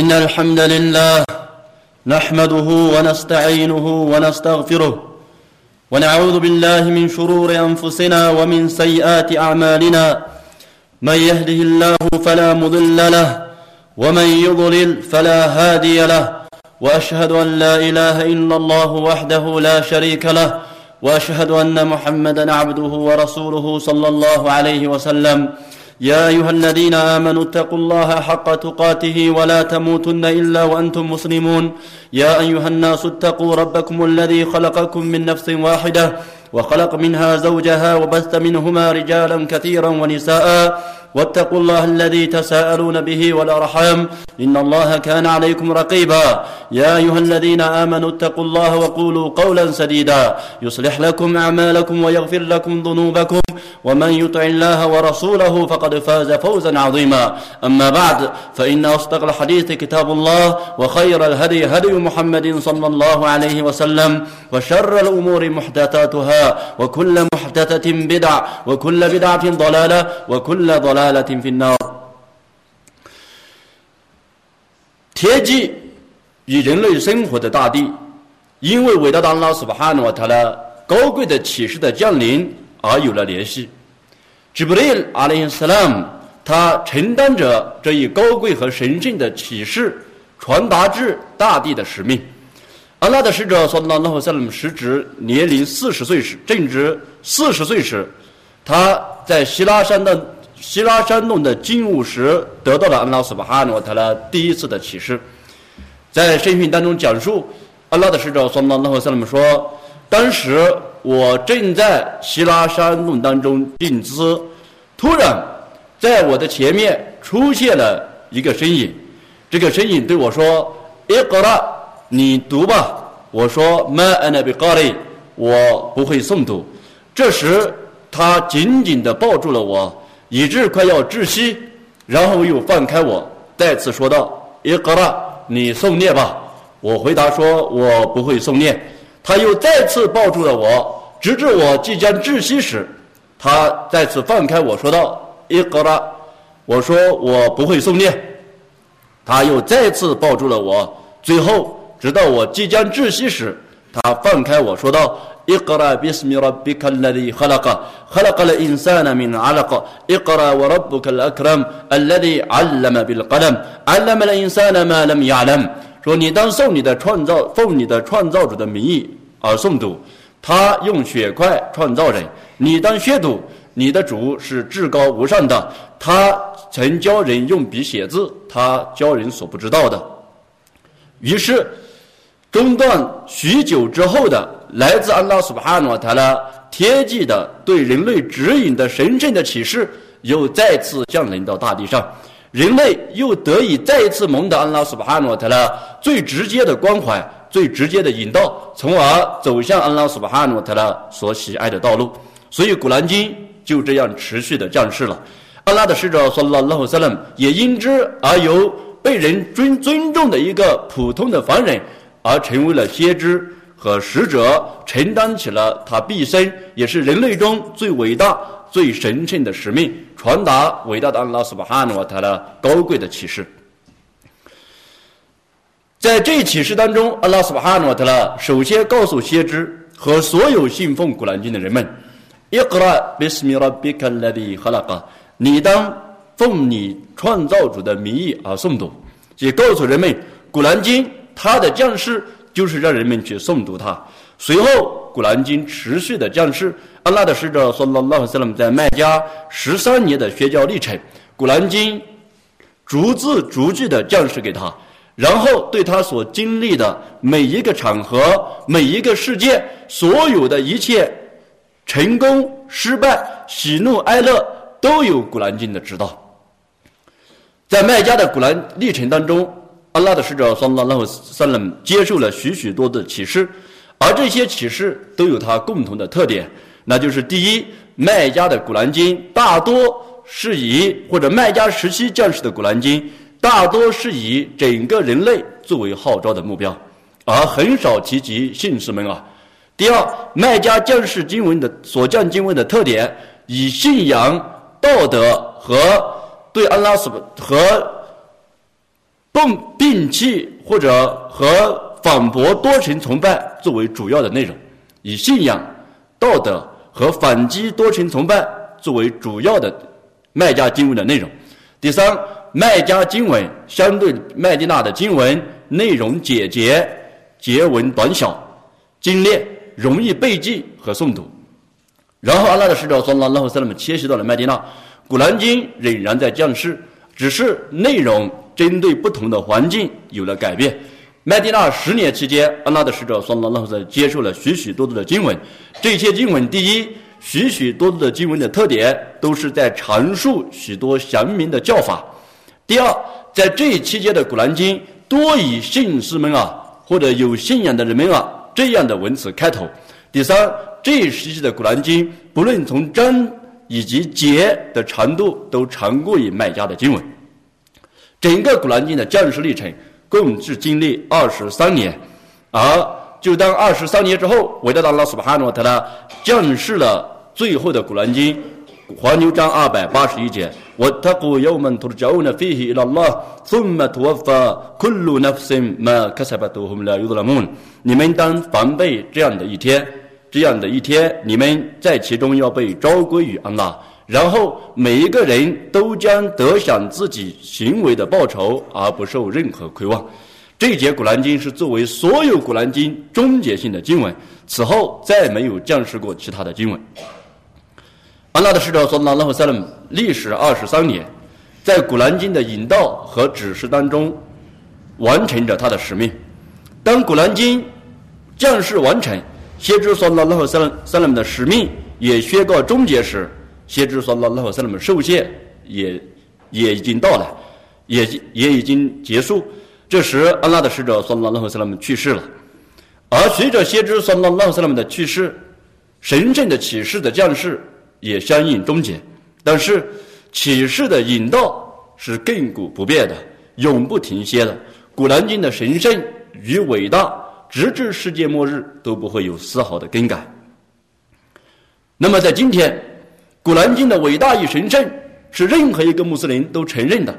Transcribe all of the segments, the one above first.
إن الحمد لله نحمده ونستعينه ونستغفره ونعوذ بالله من شرور أنفسنا ومن سيئات أعمالنا. من يهده الله فلا مضل له ومن يضلل فلا هادي له وأشهد أن لا إله إلا الله وحده لا شريك له وأشهد أن محمدا عبده ورسوله صلى الله عليه وسلم. يا أيها الذين آمنوا اتقوا الله حق تقاته ولا تموتن إلا وأنتم مسلمون. يا أيها الناس اتقوا ربكم الذي خلقكم من نفس واحدة وخلق منها زوجها وبث منهما رجالا كثيرا ونساء واتقوا الله الذي تساءلون به والأرحام إن الله كان عليكم رقيبا. يا أيها الذين آمنوا اتقوا الله وقولوا قولا سديدا. يصلح لكم أعمالكم ويغفر لكم ذنوبكم. ومن يطع الله ورسوله فقد فاز فوزا عظيما. أما بعد فإن أصدق الحديث كتاب الله وخير الهدي هدي محمد صلى الله عليه وسلم وشر الأمور محدثاتها وكل محدثة بدع وكل بدعة ضلالة وكل ضلالة في النار 贴记与人类生活的大地，因为伟大的安拉斯巴哈诺瓦塔拉高贵的启示的降临而有了联系。吉布利阿里斯拉姆，他承担着这一高贵和神圣的启示传达至大地的使命。阿拉的使者说：“拉拉和塞勒姆时值年龄四十岁时，正值四十岁时，他在希拉山的 希拉山洞的静物时，得到了安拉斯巴哈诺塔拉第一次的启示。在圣训当中讲述，阿拉的使者说：“拉拉和塞勒姆说，当时我正在希拉山洞当中静思，突然在我的前面出现了一个身影，这个身影对我说：‘伊格拉。’”你读吧，我说 ma ana bi qari，我不会诵读。这时他紧紧地抱住了我，以致快要窒息，然后又放开我，再次说道：“iqra，你诵念吧。”我回答说：“我不会诵念。”他又再次抱住了我，直至我即将窒息时，他再次放开我说道：“iqra。”我说：“我不会诵念。”他又再次抱住了我，最后。直到我即将窒息时，他放开我说道：“اقرأ باسم ربك الذي خلق خلق الإنسان من علق اقرأ وربك الأكرم الذي علم بالقلم علم الإنسان ما لم يعلم。”说你当受你的创造，奉你的创造主的名义而诵读。他用血块创造人，你当宣读。你的主是至高无上的，他曾教人用笔写字，他教人所不知道的。于是。 中断许久之后的来自安拉苏巴哈诺塔拉贴记的对人类指引的神圣的启示又再次降临到大地上，人类又得以再次蒙得安拉苏巴哈诺塔拉最直接的关怀、最直接的引导，从而走向安拉苏巴哈诺塔拉所喜爱的道路。所以，古兰经就这样持续的降世了。安拉的使者说：“拉拉和萨勒也因之而由被人尊尊重的一个普通的凡人。”而成为了先知和使者，承担起了他毕生也是人类中最伟大、最神圣的使命，传达伟大的安拉斯巴哈努瓦塔的高贵的启示。在这启示当中，安拉斯巴哈努瓦塔拉首先告诉先知和所有信奉古兰经的人们：“伊格拉比斯米拉比卡拉迪哈拉嘎，你当奉你创造主的名义而诵读。”也告诉人们，古兰经。他的降世就是让人们去诵读他。随后，《古兰经》持续的降世。安拉的使者说：“拉拉和塞勒姆在麦加十三年的宣教历程，《古兰经》逐字逐句的降世给他，然后对他所经历的每一个场合、每一个事件，所有的一切成功、失败、喜怒哀乐，都有《古兰经》的指导。在麦加的古兰历程当中。”阿拉的使者（桑拉拉和三人）接受了许许多的启示，而这些启示都有它共同的特点，那就是第一，麦加的古兰经大多是以或者麦加时期降世的古兰经大多是以整个人类作为号召的目标，而很少提及信士们啊。第二，麦加降世经文的所降经文的特点，以信仰、道德和对安拉斯和并摒弃或者和反驳多神崇拜作为主要的内容，以信仰、道德和反击多神崇拜作为主要的卖家经文的内容。第三，卖家经文相对麦地那的经文内容简洁、结文短小、精炼，容易背记和诵读。然后，阿拉的使者从拉拉和塞勒姆迁徙到了麦地那，古兰经仍然在降世，只是内容。针对不同的环境有了改变。麦地那十年期间，安拉的使者桑拉拉在接受了许许多多的经文。这些经文，第一，许许多多的经文的特点都是在阐述许多祥明的教法；第二，在这一期间的古兰经多以信士们啊，或者有信仰的人们啊这样的文词开头；第三，这一时期的古兰经不论从章以及节的长度都长过于麦加的经文。整个《古兰经》的降世历程共是经历二十三年，而就当二十三年之后，伟大的拉苏巴哈诺特拉降世了最后的《古兰经》黄牛章二百八十一节。我他古有门徒教呢，飞起了拉，从没托发，库鲁那夫森嘛，卡萨巴多后面了有的了门。你们当防备这样的一天，这样的一天，你们在其中要被召归于安拉。然后每一个人都将得享自己行为的报酬，而不受任何亏望。这节古兰经是作为所有古兰经终结性的经文，此后再没有降世过其他的经文。安拉的使者说：“拉拉和塞勒姆历时二十三年，在古兰经的引导和指示当中，完成着他的使命。当古兰经降世完成，先知说拉拉和塞勒塞勒姆的使命也宣告终结时。”先知说：“拉拉和塞勒姆受限也也已经到了，也也已经结束。这时，安拉的使者说：‘拉拉和塞勒姆去世了。’而随着先知说：‘拉拉和塞勒姆的去世，神圣的启示的降世也相应终结。但是，启示的引导是亘古不变的，永不停歇的。古兰经的神圣与伟大，直至世界末日都不会有丝毫的更改。那么，在今天。”《古兰经》的伟大与神圣是任何一个穆斯林都承认的，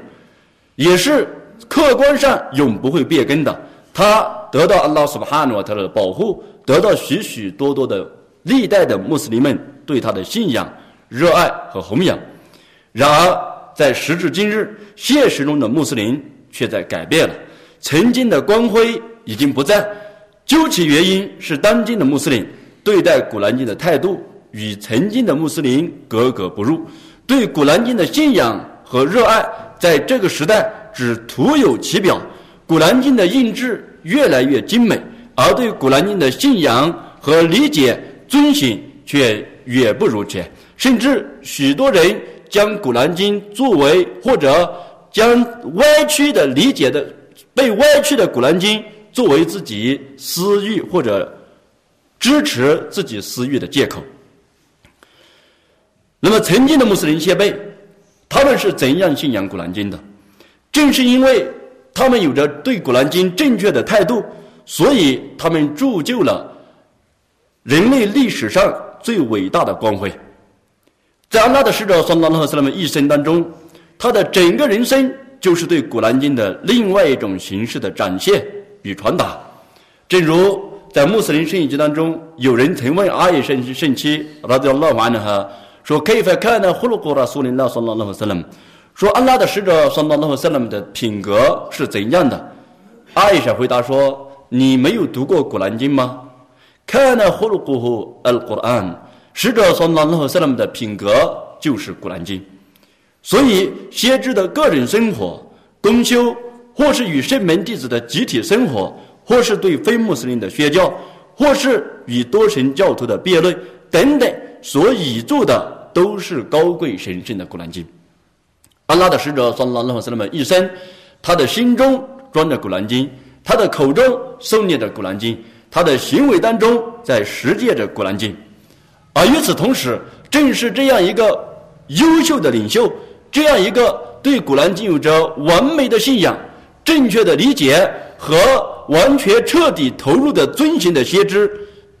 也是客观上永不会变更的。他得到安拉苏巴哈诺特的保护，得到许许多多的历代的穆斯林们对他的信仰、热爱和弘扬。然而，在时至今日，现实中的穆斯林却在改变了，曾经的光辉已经不在。究其原因，是当今的穆斯林对待《古兰经》的态度。与曾经的穆斯林格格不入，对古兰经的信仰和热爱，在这个时代只徒有其表。古兰经的印制越来越精美，而对古兰经的信仰和理解遵循却远不如前。甚至许多人将古兰经作为或者将歪曲的理解的被歪曲的古兰经作为自己私欲或者支持自己私欲的借口。那么，曾经的穆斯林先辈，他们是怎样信仰《古兰经》的？正是因为他们有着对《古兰经》正确的态度，所以他们铸就了人类历史上最伟大的光辉。在安拉的使者（拉和斯拉们一生当中，他的整个人生就是对《古兰经》的另外一种形式的展现与传达。正如在穆斯林圣经当中，有人曾问阿耶圣圣妻拉迪拉瓦呢哈。说可以看呢，呼噜古拉苏林拉桑拉拉和塞勒姆，说安拉的使者桑拉拉和塞勒姆的品格是怎样的？阿伊莎回答说：“你没有读过古兰经吗？看呢，呼噜古呼尔古兰，使者桑拉拉和塞勒姆的品格就是古兰经。所以，先知的个人生活、公修，或是与圣门弟子的集体生活，或是对非穆斯林的宣教，或是与多神教徒的辩论等等。”所倚著的都是高贵神圣的古兰经。安拉的使者说：“拉拉和斯拉们一生，他的心中装着古兰经，他的口中诵念着古兰经，他的行为当中在实践着古兰经。而与此同时，正是这样一个优秀的领袖，这样一个对古兰经有着完美的信仰、正确的理解和完全彻底投入的遵循的先知，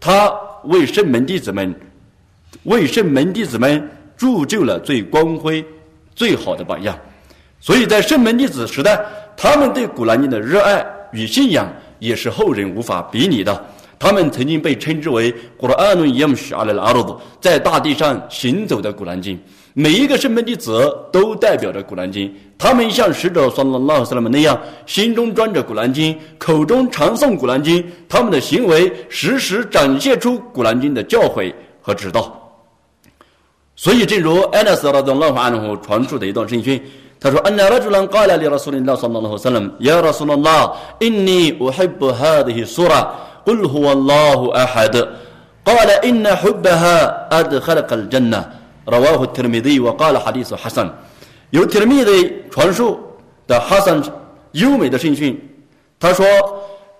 他为圣门弟子们。”为圣门弟子们铸就了最光辉、最好的榜样，所以在圣门弟子时代，他。们对古兰经的热爱与信仰也是后人无法比拟的。他们曾经被称之为“古兰论耶姆什阿勒阿鲁”，在大地上行走的古兰经。每一个圣门弟子都代表着古兰经，他们像使者说了拉斯拉们那样，心中装着古兰经，口中常诵古兰经，他们的行为时时展现出古兰经的教诲和指导。所以，正如安纳斯拉宗拉法安传述的一段圣训，他说：“安纳拉朱兰盖拉里拉苏林拉拉和萨拉姆，亚拉苏拉拉，因尼乌黑布哈的希苏拉，古鲁瓦拉胡阿哈德，盖拉因那胡巴哈阿德哈拉格真呐。”拉瓦和提尔米德我告了哈迪斯哈桑，由提尔米德传述的哈桑优美的圣训，他说：“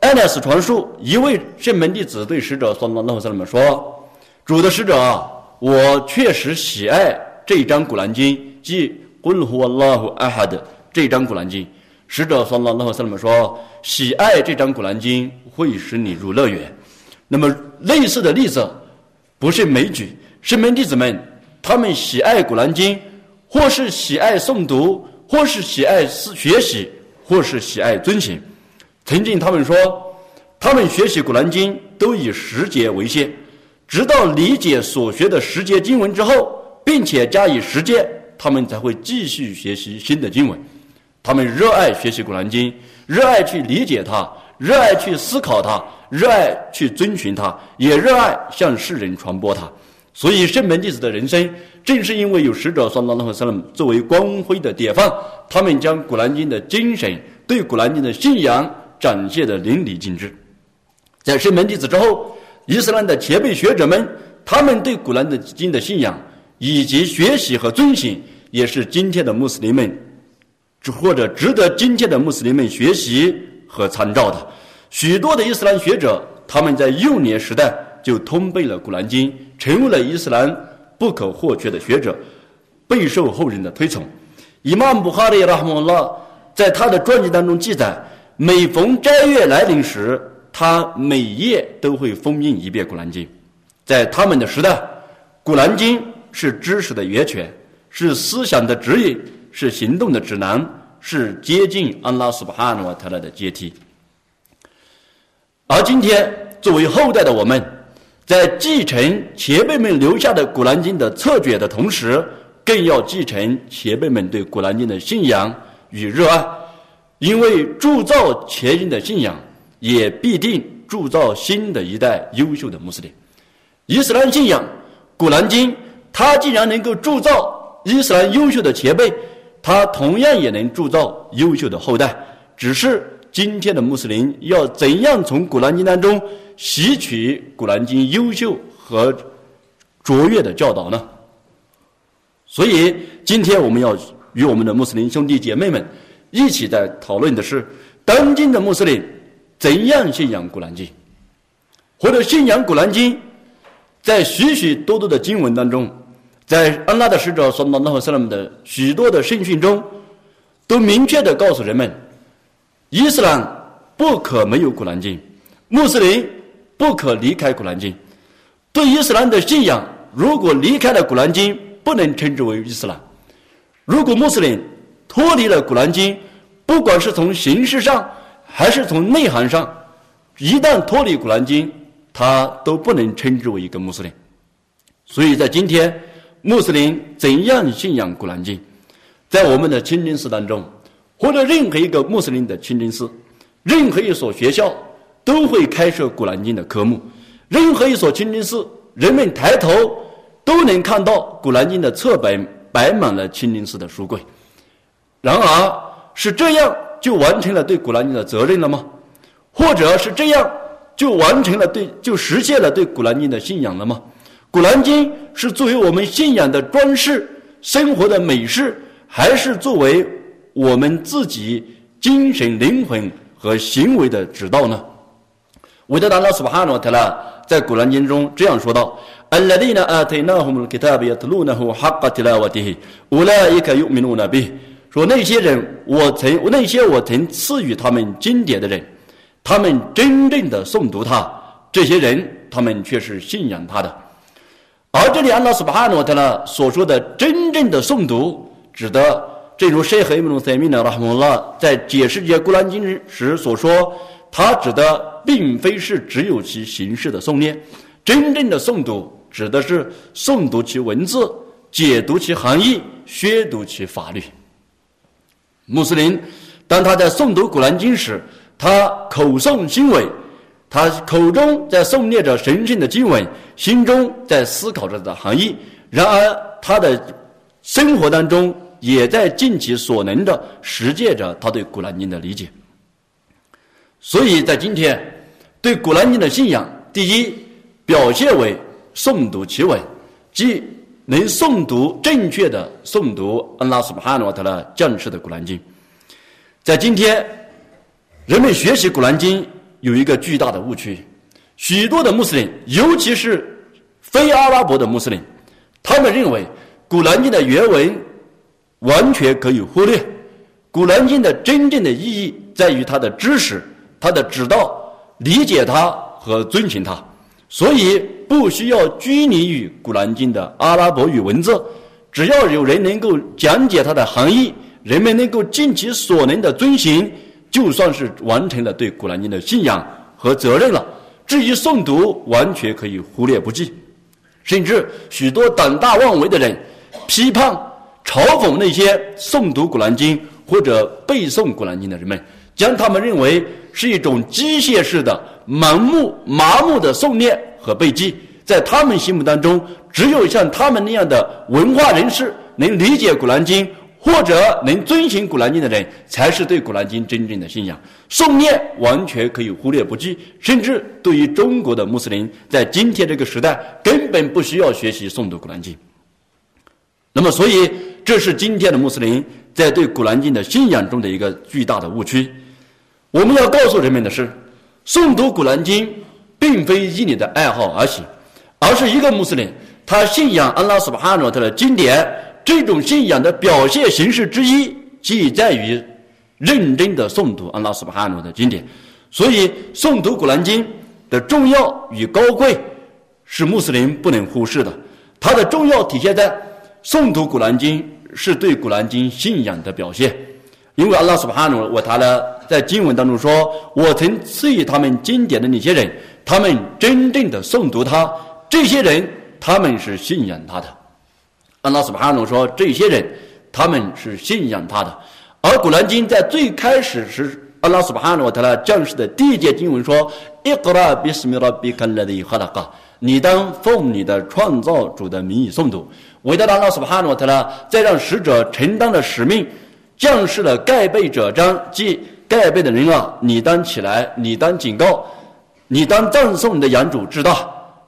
安纳斯传述一位圣门弟子对使者说了那和萨说，主的使者，我确实喜爱这一章古兰经，即古鲁和拉胡阿哈的这一章古兰经。使者说了那和萨说，喜爱这张古兰经会使你入乐园。那么类似的例子不是枚举，圣门弟子们。”他们喜爱古兰经，或是喜爱诵读，或是喜爱学习，或是喜爱遵循。曾经他们说，他们学习古兰经都以十节为限，直到理解所学的十节经文之后，并且加以实践，他们才会继续学习新的经文。他们热爱学习古兰经，热爱去理解它，热爱去思考它，热爱去遵循它，也热爱向世人传播它。所以，圣门弟子的人生，正是因为有使者（算拉拉和萨勒）作为光辉的典范，他们将古兰经的精神、对古兰经的信仰展现的淋漓尽致。在圣门弟子之后，伊斯兰的前辈学者们，他们对古兰的经的信仰以及学习和遵循，也是今天的穆斯林们，或者值得今天的穆斯林们学习和参照的。许多的伊斯兰学者，他们在幼年时代。就通背了《古兰经》，成为了伊斯兰不可或缺的学者，备受后人的推崇。伊玛目布哈里拉哈姆拉在他的传记当中记载，每逢斋月来临时，他每夜都会封印一遍《古兰经》。在他们的时代，《古兰经》是知识的源泉，是思想的指引，是行动的指南，是接近安拉苏巴哈努瓦特拉的阶梯。而今天，作为后代的我们。在继承前辈们留下的《古兰经》的册卷的同时，更要继承前辈们对《古兰经》的信仰与热爱，因为铸造前人的信仰，也必定铸造新的一代优秀的穆斯林。伊斯兰信仰《古兰经》，它既然能够铸造伊斯兰优秀的前辈，它同样也能铸造优秀的后代。只是今天的穆斯林要怎样从《古兰经》当中？吸取《古兰经》优秀和卓越的教导呢？所以，今天我们要与我们的穆斯林兄弟姐妹们一起在讨论的是：当今的穆斯林怎样信仰《古兰经》，或者信仰《古兰经》？在许许多多的经文当中，在安拉的使者说：“拉纳和萨拉姆的许多的圣训中，都明确的告诉人们：伊斯兰不可没有《古兰经》，穆斯林。”不可离开《古兰经》。对伊斯兰的信仰，如果离开了《古兰经》，不能称之为伊斯兰。如果穆斯林脱离了《古兰经》，不管是从形式上还是从内涵上，一旦脱离《古兰经》，他都不能称之为一个穆斯林。所以在今天，穆斯林怎样信仰《古兰经》？在我们的清真寺当中，或者任何一个穆斯林的清真寺，任何一所学校。都会开设《古兰经》的科目，任何一所清真寺，人们抬头都能看到《古兰经》的册本摆满了清真寺的书柜。然而，是这样就完成了对《古兰经》的责任了吗？或者是这样就完成了对就实现了对《古兰经》的信仰了吗？《古兰经》是作为我们信仰的装饰、生活的美饰，还是作为我们自己精神、灵魂和行为的指导呢？韦德达拉苏巴哈诺特拉在古兰经中这样说道：“الذين آتيناهم الكتاب يتلونه حق تلاوته أولئك يؤمنون به。” 说那些人，我曾那些我曾赐予他们经典的人，他们真正的诵读它，这些人他们却是信仰他的。而这里安拉斯巴哈诺特呢所说的真正的诵读，指的正如谢赫伊姆塞米的拉姆拉在解释这些古兰经时所说，他指的并非是只有其形式的诵念，真正的诵读指的是诵读其文字、解读其含义、宣读其法律。穆斯林当他在诵读古兰经时，他口诵经文，他口中在诵念着神圣的经文，心中在思考着的含义。然而，他的生活当中也在尽其所能的实践着他对《古兰经》的理解。所以在今天，对《古兰经》的信仰，第一表现为诵读其文，即能诵读正确的诵读安拉苏巴哈诺特的降世的《古兰经》。在今天，人们学习《古兰经》有一个巨大的误区，许多的穆斯林，尤其是非阿拉伯的穆斯林。他们认为《古兰经》的原文完全可以忽略，《古兰经》的真正的意义在于它的知识、它的指导、理解它和遵循它，所以不需要拘泥于《古兰经》的阿拉伯语文字，只要有人能够讲解它的含义，人们能够尽其所能的遵循，就算是完成了对《古兰经》的信仰和责任了。至于诵读，完全可以忽略不计。甚至许多胆大妄为的人，批判、嘲讽那些诵读《古兰经》或者背诵《古兰经》的人们，将他们认为是一种机械式的、盲目、麻木的诵念和背记。在他们心目当中，只有像他们那样的文化人士能理解《古兰经》。或者能遵循《古兰经》的人，才是对《古兰经》真正的信仰。诵念完全可以忽略不计，甚至对于中国的穆斯林，在今天这个时代，根本不需要学习诵读《古兰经》。那么，所以这是今天的穆斯林在对《古兰经》的信仰中的一个巨大的误区。我们要告诉人们的是，诵读《古兰经》并非依你的爱好而行，而是一个穆斯林他信仰安拉斯巴哈诺特的经典。这种信仰的表现形式之一，即在于认真的诵读安拉斯巴哈努的经典。所以，诵读古兰经的重要与高贵，是穆斯林不能忽视的。它的重要体现在诵读古兰经是对古兰经信仰的表现。因为阿拉斯巴哈努我他呢在经文当中说：“我曾赐予他们经典的那些人，他们真正的诵读它，这些人他们是信仰他的。”阿拉斯巴哈努说：“这些人，他们是信仰他的。而古兰经在最开始时，阿拉斯巴哈努他呢降世的第一节经文说：‘伊格拉比斯米拉比卡勒的哈拉嘎，你当奉你的创造主的名义诵读。’伟大的阿拉斯巴哈努他呢，在让使者承担的使命，降世了盖被者章，即盖被的人啊，你当起来，你当警告，你当赞颂你的养主之大。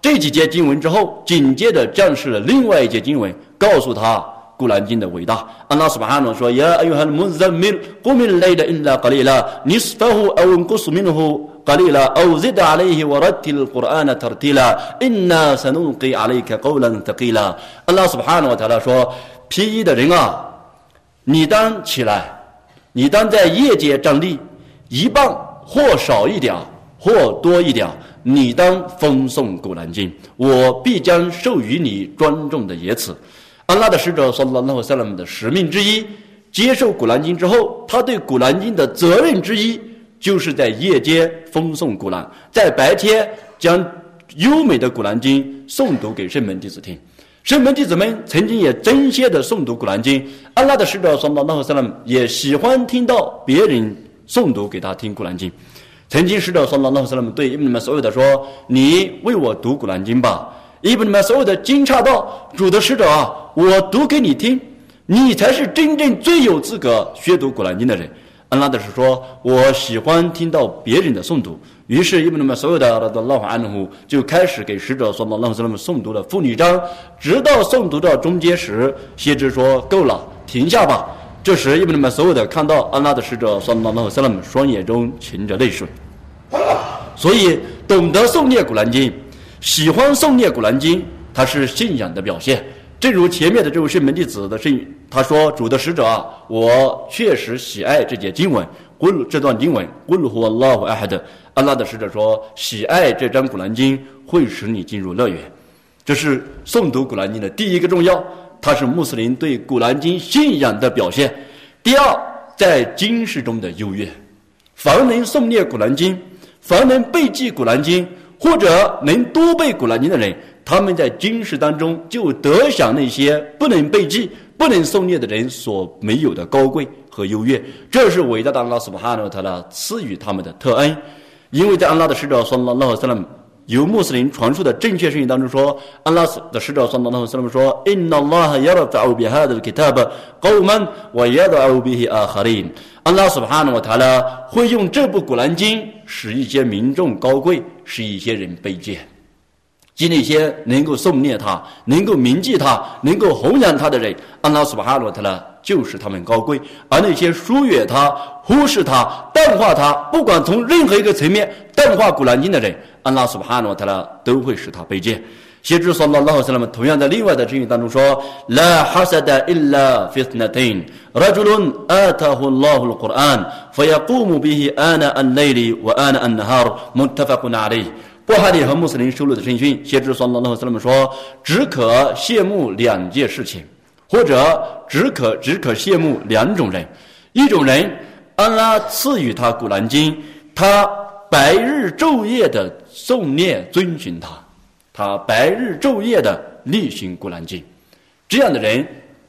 这几节经文之后，紧接着降世了另外一节经文。”告诉他《古兰经》的伟大。安拉斯巴哈诺说：“呀，哎呦，哈的穆斯米，古米来的因拉格里拉，尼斯法胡奥恩古苏米努胡格里拉，奥兹达阿里希瓦拉提尔古安纳特提拉，因那萨努给阿里克高兰特基拉。”安拉斯巴哈诺他来说：“披衣的人啊，你当起来，你当在夜间站立，一半或少一点，或多一点。”你当风诵古兰经，我必将授予你庄重的言辞。安拉的使者说了那萨拉姆的使命之一，接受古兰经之后，他对古兰经的责任之一，就是在夜间风诵古兰，在白天将优美的古兰经诵读给圣门弟子听。圣门弟子们曾经也争先的诵读古兰经，安拉的使者说了那萨拉姆也喜欢听到别人诵读给他听古兰经。曾经使者说：“拉拉斯拉姆对伊布尼们所有的说，你为我读古兰经吧。”伊布尼们所有的惊诧道：“主的使者啊，我读给你听，你才是真正最有资格宣读古兰经的人。”安拉的是说：“我喜欢听到别人的诵读。”于是伊布尼们所有的拉拉安努就开始给使者说：“拉拉斯拉姆诵读了妇女章，直到诵读到中间时，先知说：‘够了，停下吧。’”这时，伊布尼们所有的看到安拉的使者，算拉拉和萨拉姆双眼中噙着泪水。所以，懂得诵念古兰经，喜欢诵念古兰经，它是信仰的表现。正如前面的这位圣门弟子的圣，他说：“主的使者啊，我确实喜爱这节经文，古鲁这段经文，古鲁和拉和艾哈德。”安拉的使者说：“喜爱这张古兰经会使你进入乐园。”这是诵读古兰经的第一个重要。它是穆斯林对《古兰经》信仰的表现。第二，在经世中的优越。凡能诵念古兰经，凡能背记古兰经，或者能多背古兰经的人，他们在经世当中就得享那些不能背记、不能诵念的人所没有的高贵和优越。这是伟大的安拉苏巴哈诺特拉赐予他们的特恩，因为在安拉的使者说：“拉拉和萨拉姆。”由穆斯林传述的正确声音当中说，安拉的使者说：“那那什么说？Inna Allah yarfa'u bihadal kitab qawman wa yad'u bihi akharin。”安拉斯巴哈诺塔拉会用这部古兰经使一些民众高贵，使一些人卑贱。即那些能够诵念他、能够铭记他、能够弘扬他的人，安拉斯巴哈诺塔拉就是他们高贵；而那些疏远他、忽视他、淡化他，不管从任何一个层面淡化古兰经的人。安拉苏巴哈诺他拉都会使他卑贱。先知说：“拉拉和萨拉们同样在另外的经语当中说：‘La hasada illa fitnatin rajulun atahu Allahul Quran fiyqum bihi ana al-layli wa ana al-nahar muttafaqun alayh。’布哈里和穆斯林收录的圣训，先知说：‘拉拉和萨拉们说，只可羡慕两件事情，或者只可只可羡慕两种人。一种人，安拉赐予他古兰经，他白日昼夜的。’诵念遵循他，他白日昼夜的例行古兰经，这样的人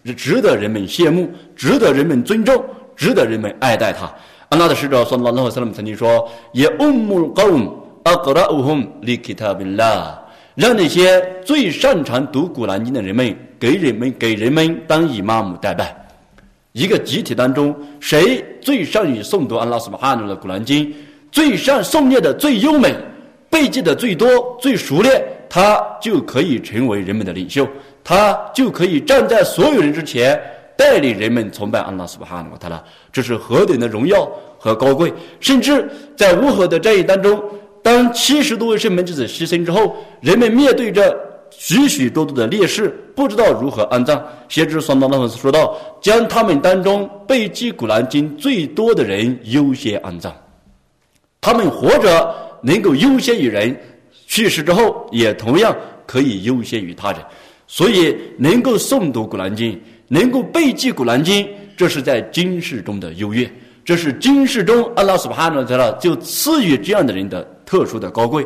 是值得人们羡慕，值得人们尊重，值得人们爱戴他。安拉的使者说：“拉拉萨拉姆曾经说，也乌木高阿格拉乌洪里基塔宾拉，让那些最擅长读古兰经的人们给人们给人们当以妈姆代拜。一个集体当中，谁最善于诵读安拉斯巴哈努的古兰经，最善诵念的最优美。”背记的最多、最熟练，他就可以成为人们的领袖，他就可以站在所有人之前，带领人们崇拜安拉苏巴哈纳塔拉。这是何等的荣耀和高贵！甚至在乌合的战役当中，当七十多位圣门之子牺牲之后，人们面对着许许多多的烈士，不知道如何安葬。先知双刀那斯说道：“将他们当中背记古兰经最多的人优先安葬，他们活着。”能够优先于人，去世之后也同样可以优先于他人，所以能够诵读古兰经，能够背记古兰经，这是在经世中的优越，这是经世中阿拉斯巴哈诺在了就赐予这样的人的特殊的高贵。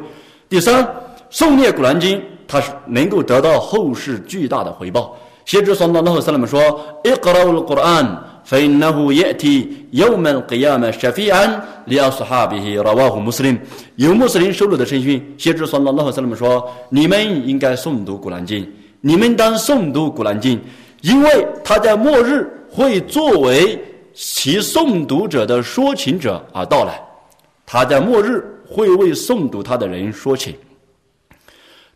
第三，诵念古兰经，他是能够得到后世巨大的回报。先知算到那后萨拉们说：“伊格拉乌古兰。” فإنه يأتي يوم القيامة شفيعا لأصحابه رواه مسلم 有穆斯林收录的圣训，先知算拉拉和萨拉们说：“你们应该诵读古兰经，你们当诵读古兰经，因为他在末日会作为其诵读者的说情者而到来。他在末日会为诵读他的人说情。”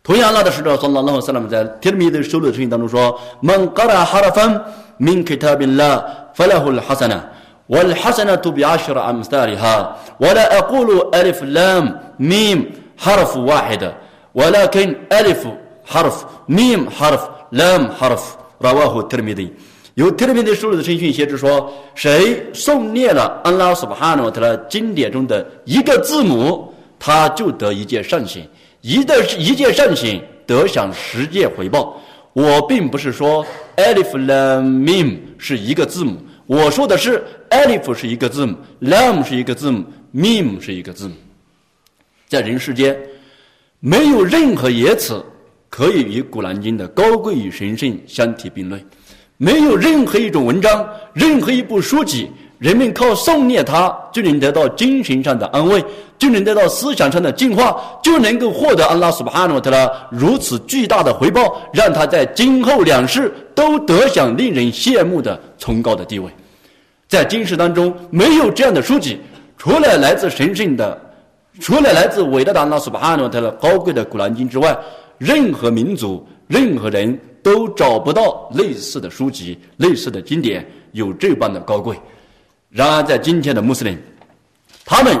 同样，拉的使者算拉拉和萨拉们在提米的收录的圣训当中说：“من قرأ حرفا من كتاب الله فله الحسنة والحسنة بعشر أمثالها ولا أقول ألف لام ميم حرف واحد ولكن ألف حرف ميم حرف لام حرف رواه الترمذي 有特别的书里的圣训写着说，谁诵念了安拉苏巴哈诺特的经典中的一个字母，他就得一件善行， 一的一件善行得享十件回报。我并不是说 alif lam mim 是一个字母。我说的是，alif 是一个字母，lam 是一个字母，mim 是一个字母。在人世间，没有任何言辞可以与《古兰经》的高贵与神圣相提并论。没有任何一种文章，任何一部书籍，人们靠诵念它就能得到精神上的安慰，就能得到思想上的净化，就能够获得安拉苏巴诺特拉如此巨大的回报，让他在今后两世都得享令人羡慕的崇高的地位。在今世当中，没有这样的书籍，除了来自神圣的，除了来自伟大的安拉苏巴诺特拉高贵的古兰经之外，任何民族、任何人。都找不到类似的书籍、类似的经典有这般的高贵。然而，在今天的穆斯林，他们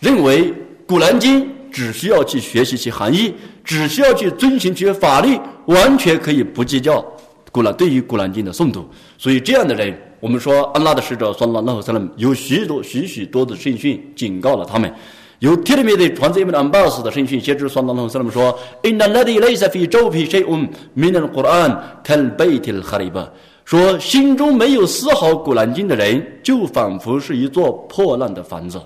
认为《古兰经》只需要去学习其含义，只需要去遵循其法律，完全可以不计较古兰对于《古兰经》的诵读。所以，这样的人，我们说，安拉的使者（算拉拉和萨拉姆）有许多、许许多的圣训警告了他们。有提里面的传自一本安巴斯的圣训，先知算当中说了说：“Inna ladi laysa fi jawfi shay'un min al-Qur'an kal bayt al-kharib。”说心中没有丝毫古兰经的人，就仿佛是一座破烂的房子；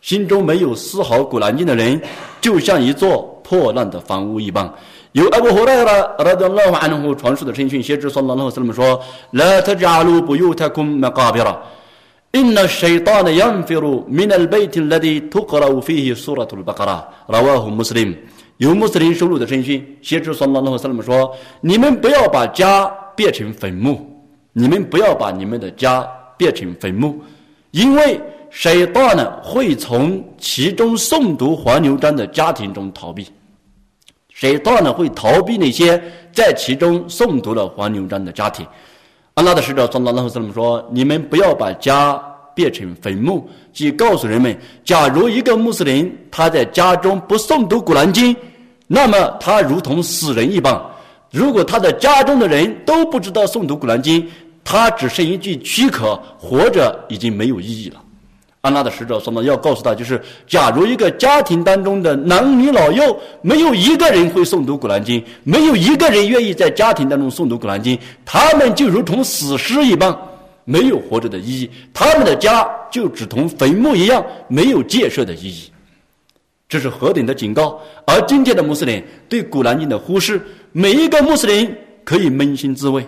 心中没有丝毫古兰经的人，就像一座破烂的房屋一般。有阿布胡莱拉拉德拉瓦安努传述的圣训，先知说：“拉拉斯拉姆说，拉特加鲁不犹太空麦加比拉。” إن الشيطان ينفر من البيت الذي تقرأ فيه سورة البقرة رواه مسلم 由穆斯林收录的圣训，先知说：“拉拉斯拉姆说，你们不要把家 变成坟墓，你们不要把你们的家变成坟墓，因为谁大呢会从其中诵读黄牛章的家庭中逃避，谁大呢会逃避那些在其中诵读了黄牛章的家庭。”安拉的使者（从拉拉和斯拉姆）说：“你们不要把家变成坟墓。”即告诉人们，假如一个穆斯林他在家中不诵读古兰经，那么他如同死人一般。如果他的家中的人都不知道诵读古兰经，他只剩一句躯壳，活着已经没有意义了。安拉的使者说呢，要告诉他，就是假如一个家庭当中的男女老幼没有一个人会诵读古兰经，没有一个人愿意在家庭当中诵读古兰经，他们就如同死尸一般，没有活着的意义。他们的家就只同坟墓一样，没有建设的意义。这是何等的警告！而今天的穆斯林对古兰经的忽视，每一个穆斯林可以扪心自问：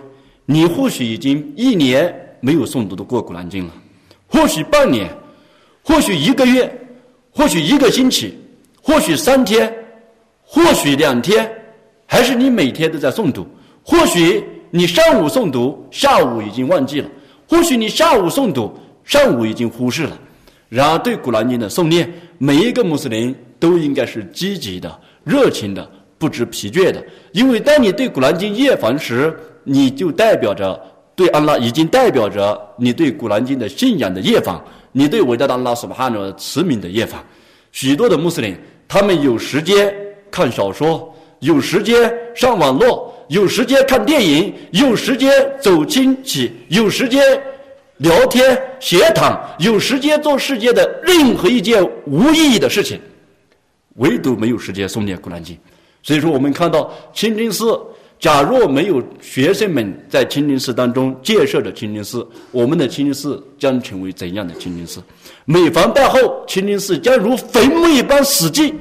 你或许已经一年没有诵读的过古兰经了，或许半年。或许一个月，或许一个星期，或许三天，或许两天，还是你每天都在诵读？或许你上午诵读，下午已经忘记了；或许你下午诵读，上午已经忽视了。然而，对古兰经的诵念，每一个穆斯林都应该是积极的、热情的、不知疲倦的。因为当你对古兰经厌烦时，你就代表着对安拉已经代表着你对古兰经的信仰的厌烦。你对伟大的拉斯巴哈诺慈悯的厌烦，许多的穆斯林，他们有时间看小说，有时间上网络，有时间看电影，有时间走亲戚，有时间聊天闲谈，有时间做世界的任何一件无意义的事情，唯独没有时间诵念古兰经。所以说，我们看到清真寺。假若没有学生们在清真寺当中建设着清真寺，我们的清真寺将成为怎样的清真寺？每逢拜后，清真寺将如坟墓一般死寂，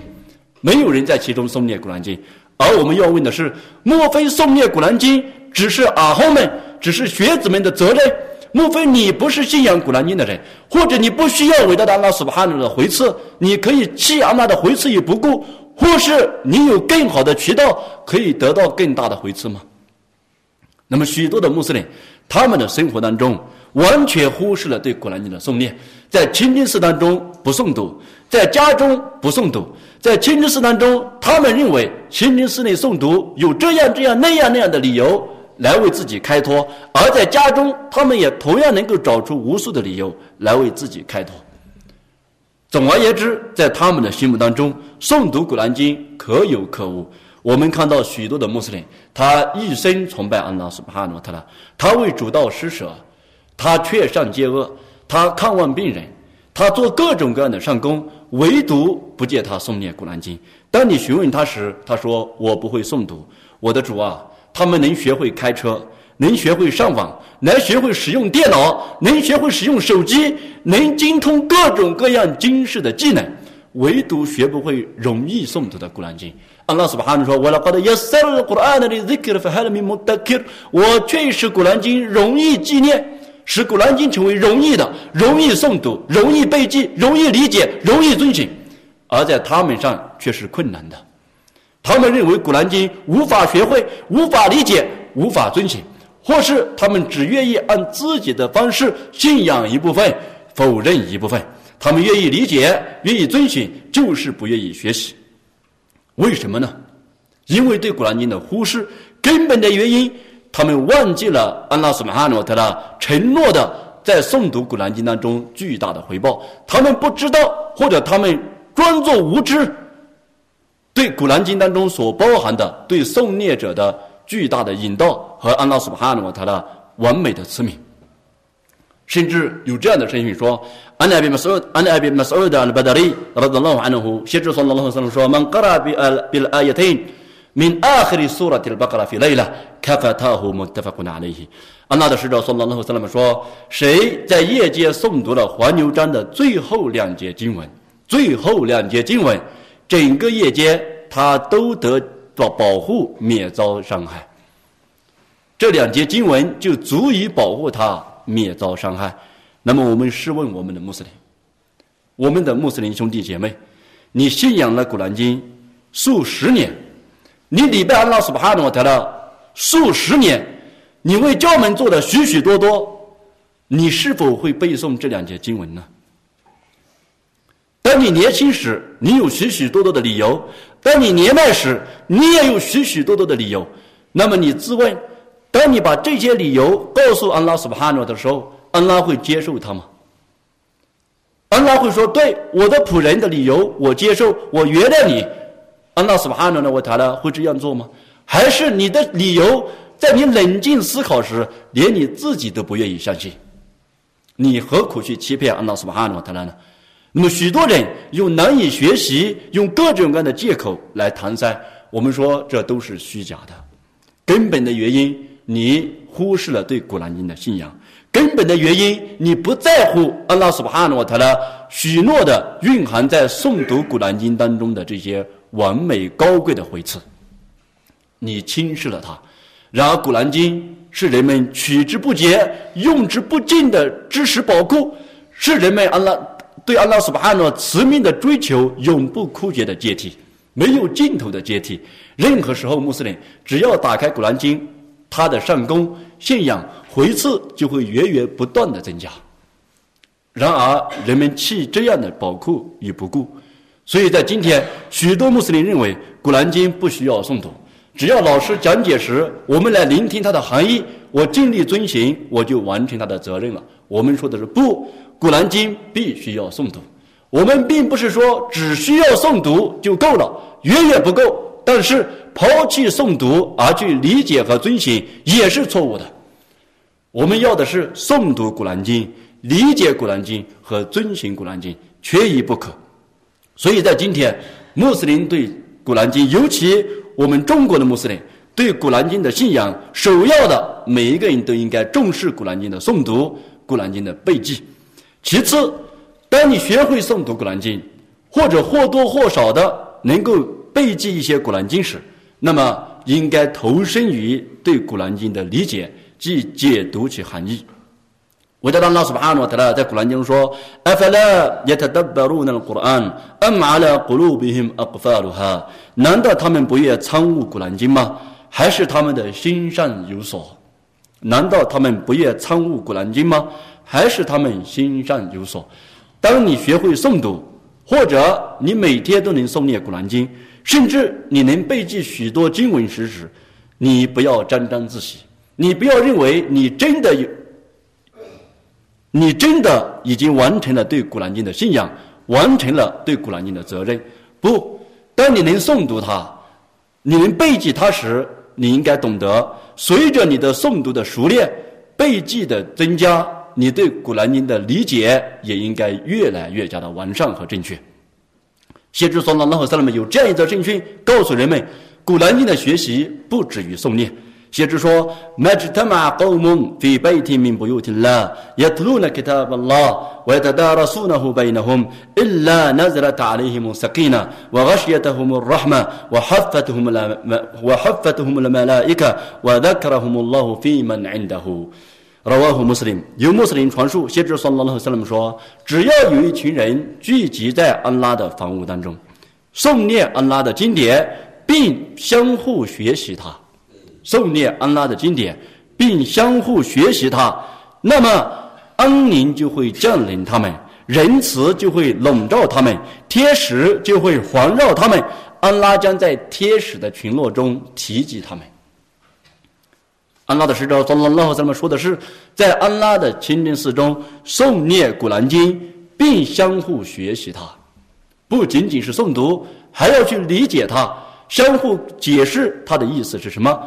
没有人在其中诵念古兰经。而我们要问的是：莫非诵念古兰经只是阿訇们、只是学子们的责任？莫非你不是信仰古兰经的人，或者你不需要伟大的阿拉斯巴哈的回赐？你可以弃阿拉的回赐于不顾？或是你有更好的渠道可以得到更大的回赐吗？那么许多的穆斯林，他们的生活当中完全忽视了对古兰经的诵念，在清真寺当中不诵读，在家中不诵读，在清真寺当中，他们认为清真寺内诵读有这样这样那样那样的理由来为自己开脱，而在家中，他们也同样能够找出无数的理由来为自己开脱。总而言之，在他们的心目当中，诵读古兰经可有可无。我们看到许多的穆斯林，他一生崇拜安拉苏巴哈诺特拉，他为主道施舍，他劝善戒恶，他看望病人，他做各种各样的善功，唯独不见他诵念古兰经。当你询问他时，他说：“我不会诵读。”我的主啊，他们能学会开车。能学会上网，能学会使用电脑，能学会使用手机，能精通各种各样军事的技能，唯独学不会容易诵读的古兰经。阿拉斯巴哈说：“我了，我却使古兰经容易纪念，使古兰经成为容易的、容易诵读、容易背记、容易理解、容易遵循，而在他们上却是困难的。他们认为古兰经无法学会、无法理解、无法遵循。”或是他们只愿意按自己的方式信仰一部分，否认一部分。他们愿意理解，愿意遵循，就是不愿意学习。为什么呢？因为对古兰经的忽视，根本的原因，他们忘记了安拉苏马哈诺特拉承诺的在诵读古兰经当中巨大的回报。他们不知道，或者他们装作无知，对古兰经当中所包含的对诵念者的。巨大的引导和安拉苏巴哈努他的完美的慈悯，甚至有这样的声音说：“安拉比马苏安拉比马苏的阿巴达里，拉德拉瓦努胡，先知说拉拉和说，曼格拉比阿比阿耶特因，min akhir surah al-baqarah fi layla kafatah muttafaqun alayhi。”安拉的使者说：“拉拉和萨拉们说，谁在夜间诵读了黄牛章的最后两节经文，最后两节经文，整个夜间他都得保保护，免遭伤害。这两节经文就足以保护他免遭伤害。那么，我们试问我们的穆斯林，我们的穆斯林兄弟姐妹，你信仰了古兰经数十年，你礼拜安拉苏巴哈诺特了数十年。”你为教门做的许许多多，你是否会背诵这两节经文呢？当你年轻时，你有许许多多的理由；当你年迈时，你也有许许多多的理由。那么你自问，当你把这些理由告诉安拉苏巴哈诺的时候，安拉会接受他吗？安拉会说：“对我的仆人的理由，我接受，我原谅你。”安拉苏巴哈诺呢？我谈了会这样做吗？还是你的理由？在你冷静思考时，连你自己都不愿意相信，你何苦去欺骗安拉苏巴哈诺塔拉呢？那么许多人用难以学习，用各种各样的借口来搪塞。我们说这都是虚假的。根本的原因，你忽视了对古兰经的信仰；根本的原因，你不在乎安拉苏巴哈诺塔的许诺的蕴含在诵读古兰经当中的这些完美高贵的回赐，你轻视了它。然而，《古兰经》是人们取之不竭、用之不尽的知识宝库，是人们安拉对安拉苏巴汗诺慈命的追求永不枯竭的阶梯，没有尽头的阶梯。任何时候，穆斯林只要打开《古兰经》，他的善功、信仰、回赐就会源源不断的增加。然而，人们弃这样的宝库于不顾，所以在今天，许多穆斯林认为《古兰经》不需要诵读。只要老师讲解时，我们来聆听它的含义，我尽力遵行，我就完成他的责任了。我们说的是不，《古兰经》必须要诵读。我们并不是说只需要诵读就够了，远远不够。但是抛弃诵读而去理解和遵循也是错误的。我们要的是诵读《古兰经》，理解《古兰经》和遵循《古兰经》，缺一不可。所以在今天，穆斯林对《古兰经》尤其。我们中国的穆斯林对《古兰经》的信仰，首要的每一个人都应该重视《古兰经》的诵读，《古兰经》的背记。其次，当你学会诵读《古兰经》，或者或多或少的能够背记一些《古兰经》时，那么应该投身于对《古兰经》的理解，即解读其含义。我叫他拉苏巴哈诺特拉在古兰经中说：“阿法拉耶特德巴鲁那古兰，阿马拉古鲁比辛阿古法鲁哈。难道他们不愿参悟古兰经吗？还是他们的心上有所？难道他们不愿参悟古兰经吗？还是他们心上有所？当你学会诵读，或者你每天都能诵念古兰经，甚至你能背记许多经文时，时，你不要沾沾自喜，你不要认为你真的有。”你真的已经完成了对《古兰经》的信仰，完成了对《古兰经》的责任。不，当你能诵读它，你能背记它时，你应该懂得，随着你的诵读的熟练、背记的增加，你对《古兰经》的理解也应该越来越加的完善和正确。先知说了，拉和萨勒们有这样一则圣训，告诉人们，《古兰经》的学习不止于诵念。先知说：“مجتمع قوم في بيت من بيوت الله يتلون كتاب الله ويتدارسونه بينهم إلا نزلت عليهم السكينة وغشيتهم الرحمة وحفتهم وحفتهم الملائكة وذكرهم الله في من عنده。” 拉瓦和穆斯林由穆斯林传述，先知说拉拉和斯人姆说：“只要有一群人聚集在安拉的房屋当中，诵念安拉的经典，并相互学习它，诵念安拉的经典，并相互学习它，那么安宁就会降临他们，仁慈就会笼罩他们，天使就会环绕他们，安拉将在天使的群落中提及他们。”安拉的使者从拉和他们说的是，在安拉的清真寺中诵念古兰经，并相互学习它，不仅仅是诵读，还要去理解它，相互解释它的意思是什么。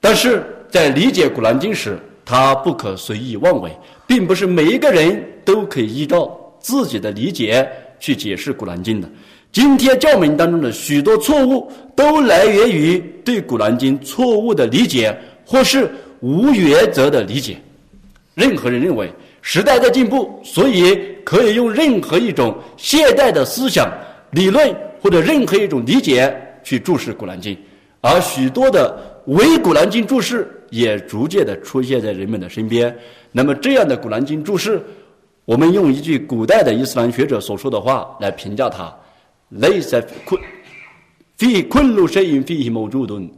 但是在理解《古兰经》时，他不可随意妄为，并不是每一个人都可以依照自己的理解去解释《古兰经》的。今天教门当中的许多错误，都来源于对《古兰经》错误的理解，或是无原则的理解。任何人认为时代在进步，所以可以用任何一种现代的思想、理论或者任何一种理解去注释《古兰经》，而许多的伪《古兰经》注释也逐渐的出现在人们的身边。那么，这样的《古兰经》注释，我们用一句古代的伊斯兰学者所说的话来评价它：“雷塞昆，非昆鲁谁因非某主顿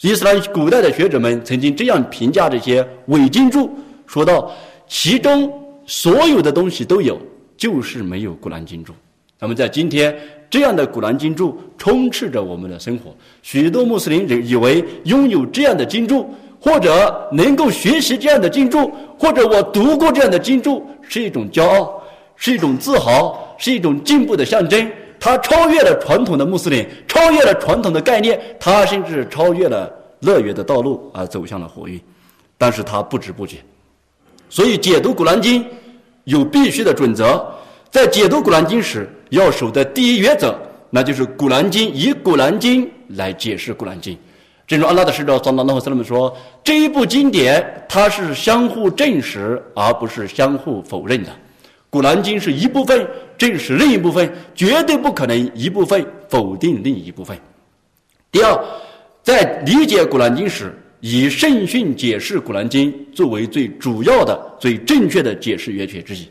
伊。”斯兰古代的学者们曾经这样评价这些伪经注，说道：其中所有的东西都有，就是没有古兰经注。那么在今天，这样的古兰经注充斥着我们的生活。许多穆斯林人以为拥有这样的经注，或者能够学习这样的经注，或者我读过这样的经注，是一种骄傲，是一种自豪，是一种进步的象征。他超越了传统的穆斯林，超越了传统的概念，他甚至超越了乐园的道路，而走向了火域。但是他不知不觉，所以解读古兰经有必须的准则。在解读古兰经时，要守的第一原则，那就是古兰经以古兰经来解释古兰经。正如阿拉的使者桑拉和斯拉们说，这一部经典它是相互证实，而不是相互否认的。古兰经是一部分证实另一部分，绝对不可能一部分否定另一部分。第二，在理解古兰经时，以圣训解释古兰经作为最主要的、最正确的解释源泉之一。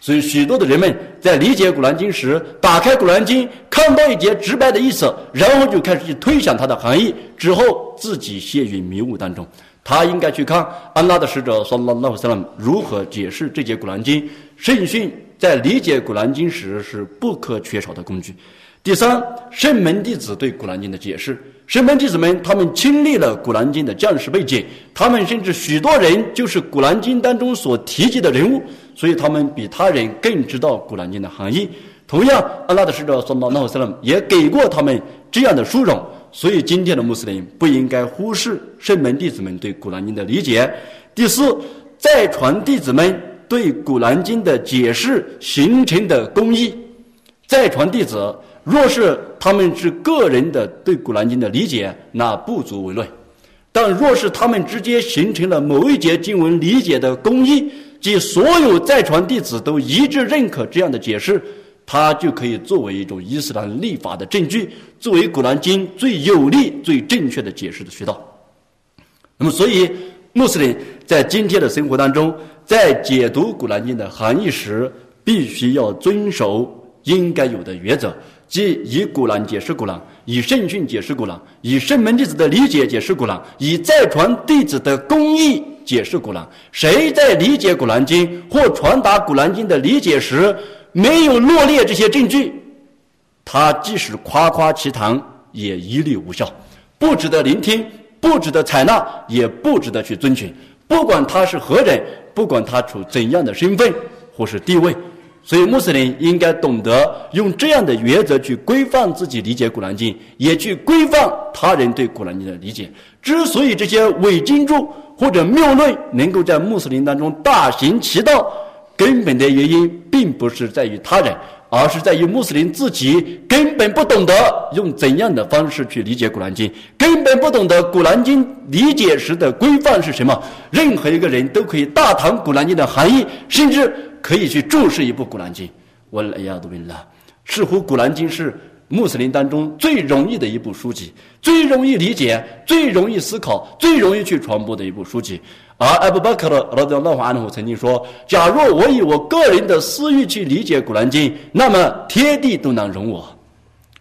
所以，许多的人们在理解古兰经时，打开古兰经，看到一节直白的意思，然后就开始去推想它的含义，之后自己陷于迷雾当中。他应该去看安拉的使者（说拉拉斯拉如何解释这节古兰经。圣训在理解古兰经时是不可缺少的工具。第三，圣门弟子对古兰经的解释。圣门弟子们，他们亲历了古兰经的降世背景，他们甚至许多人就是古兰经当中所提及的人物，所以他们比他人更知道古兰经的含义。同样，安拉的使者（说拉拉斯拉也给过他们这样的殊荣。所以，今天的穆斯林不应该忽视圣门弟子们对《古兰经》的理解。第四，在传弟子们对《古兰经》的解释形成的公义。在传弟子若是他们是个人的对《古兰经》的理解，那不足为论；但若是他们之间形成了某一节经文理解的公义，即所有在传弟子都一致认可这样的解释。它就可以作为一种伊斯兰立法的证据，作为《古兰经》最有力、最正确的解释的渠道。那么，所以穆斯林在今天的生活当中，在解读《古兰经》的含义时，必须要遵守应该有的原则，即以《古兰》解释《古兰》，以圣训解释《古兰》，以圣门弟子的理解解释《古兰》，以再传弟子的公义解释《古兰》。谁在理解《古兰经》或传达《古兰经》的理解时，没有罗列这些证据，他即使夸夸其谈，也一律无效，不值得聆听，不值得采纳，也不值得去遵循。不管他是何人，不管他处怎样的身份或是地位，所以穆斯林应该懂得用这样的原则去规范自己理解《古兰经》，也去规范他人对《古兰经》的理解。之所以这些伪经注或者谬论能够在穆斯林当中大行其道，根本的原因并不是在于他人，而是在于穆斯林自己根本不懂得用怎样的方式去理解《古兰经》，根本不懂得《古兰经》理解时的规范是什么。任何一个人都可以大谈《古兰经》的含义，甚至可以去注释一部《古兰经》。我哎呀，都明了，似乎《古兰经》是穆斯林当中最容易的一部书籍，最容易理解、最容易思考、最容易去传播的一部书籍。而艾布巴克的拉德拉法安努曾经说：“假若我以我个人的私欲去理解古兰经，那么天地都能容我；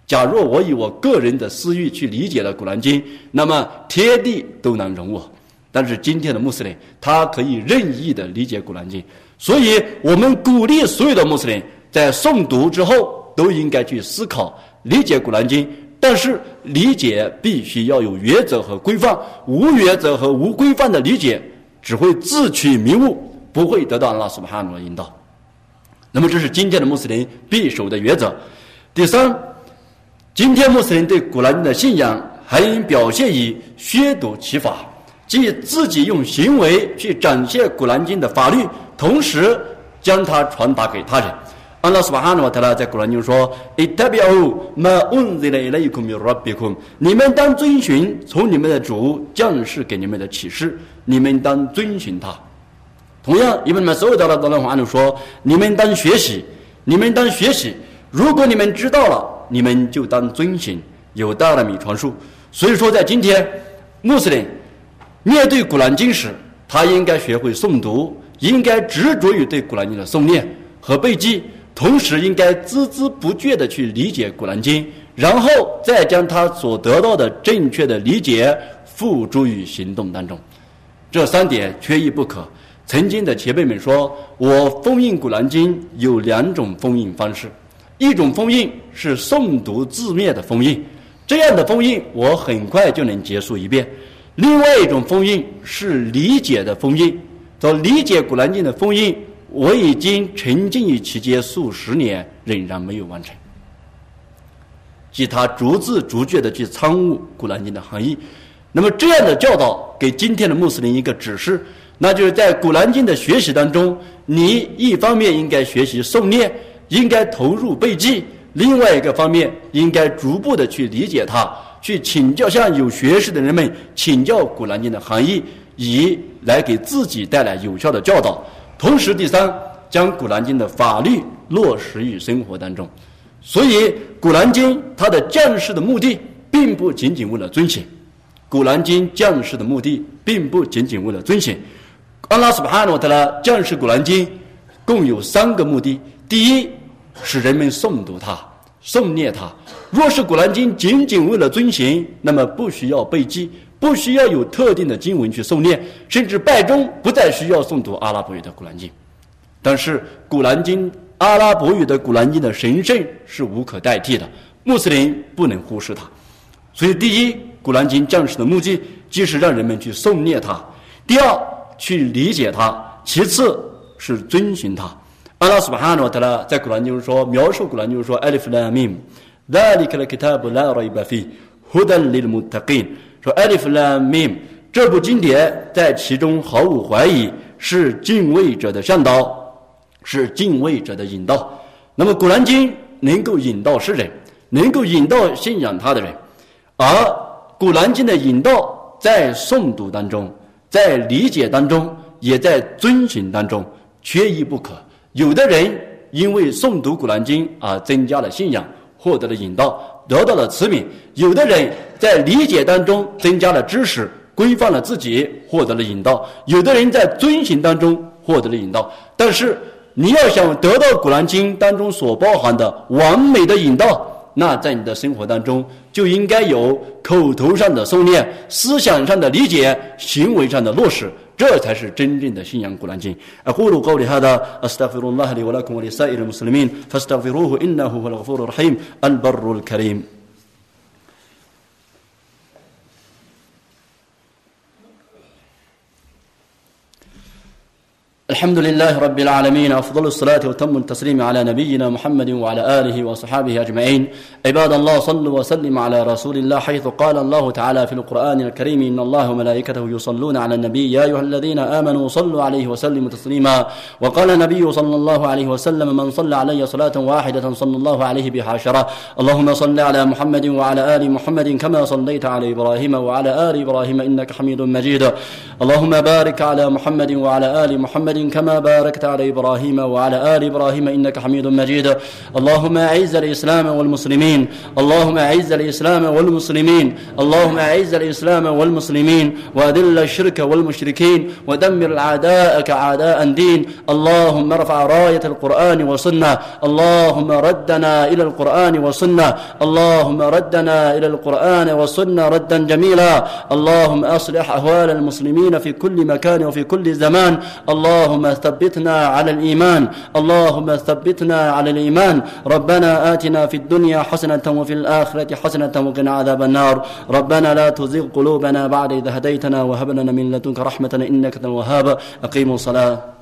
假若我以我个人的私欲去理解了古兰经，那么天地都能容我。但是今天的穆斯林，他可以任意的理解古兰经，所以我们鼓励所有的穆斯林在诵读之后都应该去思考理解古兰经。”但是理解必须要有原则和规范，无原则和无规范的理解。只会自取迷雾，不会得到阿拉苏巴哈努的引导。那么，这是今天的穆斯林必守的原则。第三，今天穆斯林对古兰经的信仰还应表现以宣读其法，即自己用行为去展现古兰经的法律，同时将它传达给他人。安拉苏巴哈诺特拉在古兰经说：“伊特别哦，马恩泽雷雷库米拉比库，你们当遵循从你们的主降世给你们的启示，你们当遵循他。同样，因为你们所有的拉德拉话说，你们当学习，你们当学习。如果你们知道了，你们就当遵循。有道的米传述。所以说，在今天，穆斯林面对古兰经时，他应该学会诵读，应该执着于对古兰经的诵念和背记。”同时，应该孜孜不倦地去理解《古兰经》，然后再将他所得到的正确的理解付诸于行动当中。这三点缺一不可。曾经的前辈们说，我封印《古兰经》有两种封印方式：一种封印是诵读字面的封印，这样的封印我很快就能结束一遍；另外一种封印是理解的封印，做理解《古兰经》的封印。我已经沉浸于其间数十年，仍然没有完成。即他逐字逐句的去参悟《古兰经》的含义。那么这样的教导给今天的穆斯林一个指示，那就是在《古兰经》的学习当中，你一方面应该学习诵念，应该投入背记；另外一个方面，应该逐步的去理解它，去请教向有学识的人们请教《古兰经》的含义，以来给自己带来有效的教导。同时，第三，将《古兰经》的法律落实于生活当中。所以，《古兰经》它的降世的目的，并不仅仅为了遵循。《古兰经》降世的目的，并不仅仅为了遵循。阿拉斯巴哈诺特拉降世《古兰经》，共有三个目的：第一，使人们诵读它、诵念它。若是《古兰经》仅仅为了遵循，那么不需要背记。不需要有特定的经文去诵念，甚至拜中不再需要诵读阿拉伯语的古兰经。但是古兰经阿拉伯语的古兰经的神圣是无可代替的，穆斯林不能忽视它。所以，第一，古兰经降世的目的即是让人们去诵念它；第二，去理解它；其次是遵循它。阿拉斯巴哈诺特拉在古兰经中说，描述古兰经中说：“Alif Lam Mim，ذلك الكتاب لا ريب فيه هدى للمتقين。”说 Alif Lam Mim 这部经典在其中毫无怀疑是敬畏者的向导，是敬畏者的引导。那么《古兰经》能够引导世人，能够引导信仰他的人，而《 古兰经》的引导在诵读当中，在理解当中，也在遵循当中，缺一不可。有的人因为诵读《古兰经》而增加了信仰，获得了引导。得到了慈悯，有的人在理解当中增加了知识，规范了自己，获得了引导；有的人在遵循当中获得了引导。但是，你要想得到《古兰经》当中所包含的完美的引导，那在你的生活当中就应该有口头上的诵念、思想上的理解、行为上的落实。这才是真正的信仰古兰经。أقول قولي هذا أستغفر الله لي ولكم ولسائر المسلمين فاستغفروه إنه هو الغفور الرحيم البر الكريم الحمد لله رب العالمين أفضل الصلاة وتم التسليم على نبينا محمد وعلى آله وصحابه أجمعين. عباد الله صلوا وسلم على رسول الله حيث قال الله تعالى في القرآن الكريم إن الله وملائكته يصلون على النبي يا أيها الذين آمنوا صلوا عليه وسلموا تسليما. وقال النبي صلى الله عليه وسلم من صلى علي صلاة واحدة صلى الله عليه بها عشرة اللهم صل على محمد وعلى آل محمد كما صليت على إبراهيم وعلى آل إبراهيم إنك حميد مجيد. اللهم بارك على محمد وعلى آل محمد كما باركت على إبراهيم وعلى آل إبراهيم إنك حميد مجيد. اللهم أعز الإسلام والمسلمين. اللهم أعز الإسلام والمسلمين. اللهم أعز الإسلام والمسلمين. وأذل الشرك والمشركين. ودمر أعداءك أعداء الدين. اللهم ارفع راية القرآن والسنة. اللهم ردنا إلى القرآن والسنة. اللهم ردنا إلى القرآن والسنة ردا جميلا. اللهم أصلح أهوال المسلمين في كل مكان وفي كل زمان. اللهم اللهم ثبتنا على الإيمان اللهم ثبتنا على الإيمان. ربنا آتنا في الدنيا حسنة وفي الآخرة حسنة وقنا عذاب النار. ربنا لا تزغ قلوبنا بعد إذ هديتنا وهب لنا من لدنك رحمة إنك الوهاب. أقيموا الصلاة.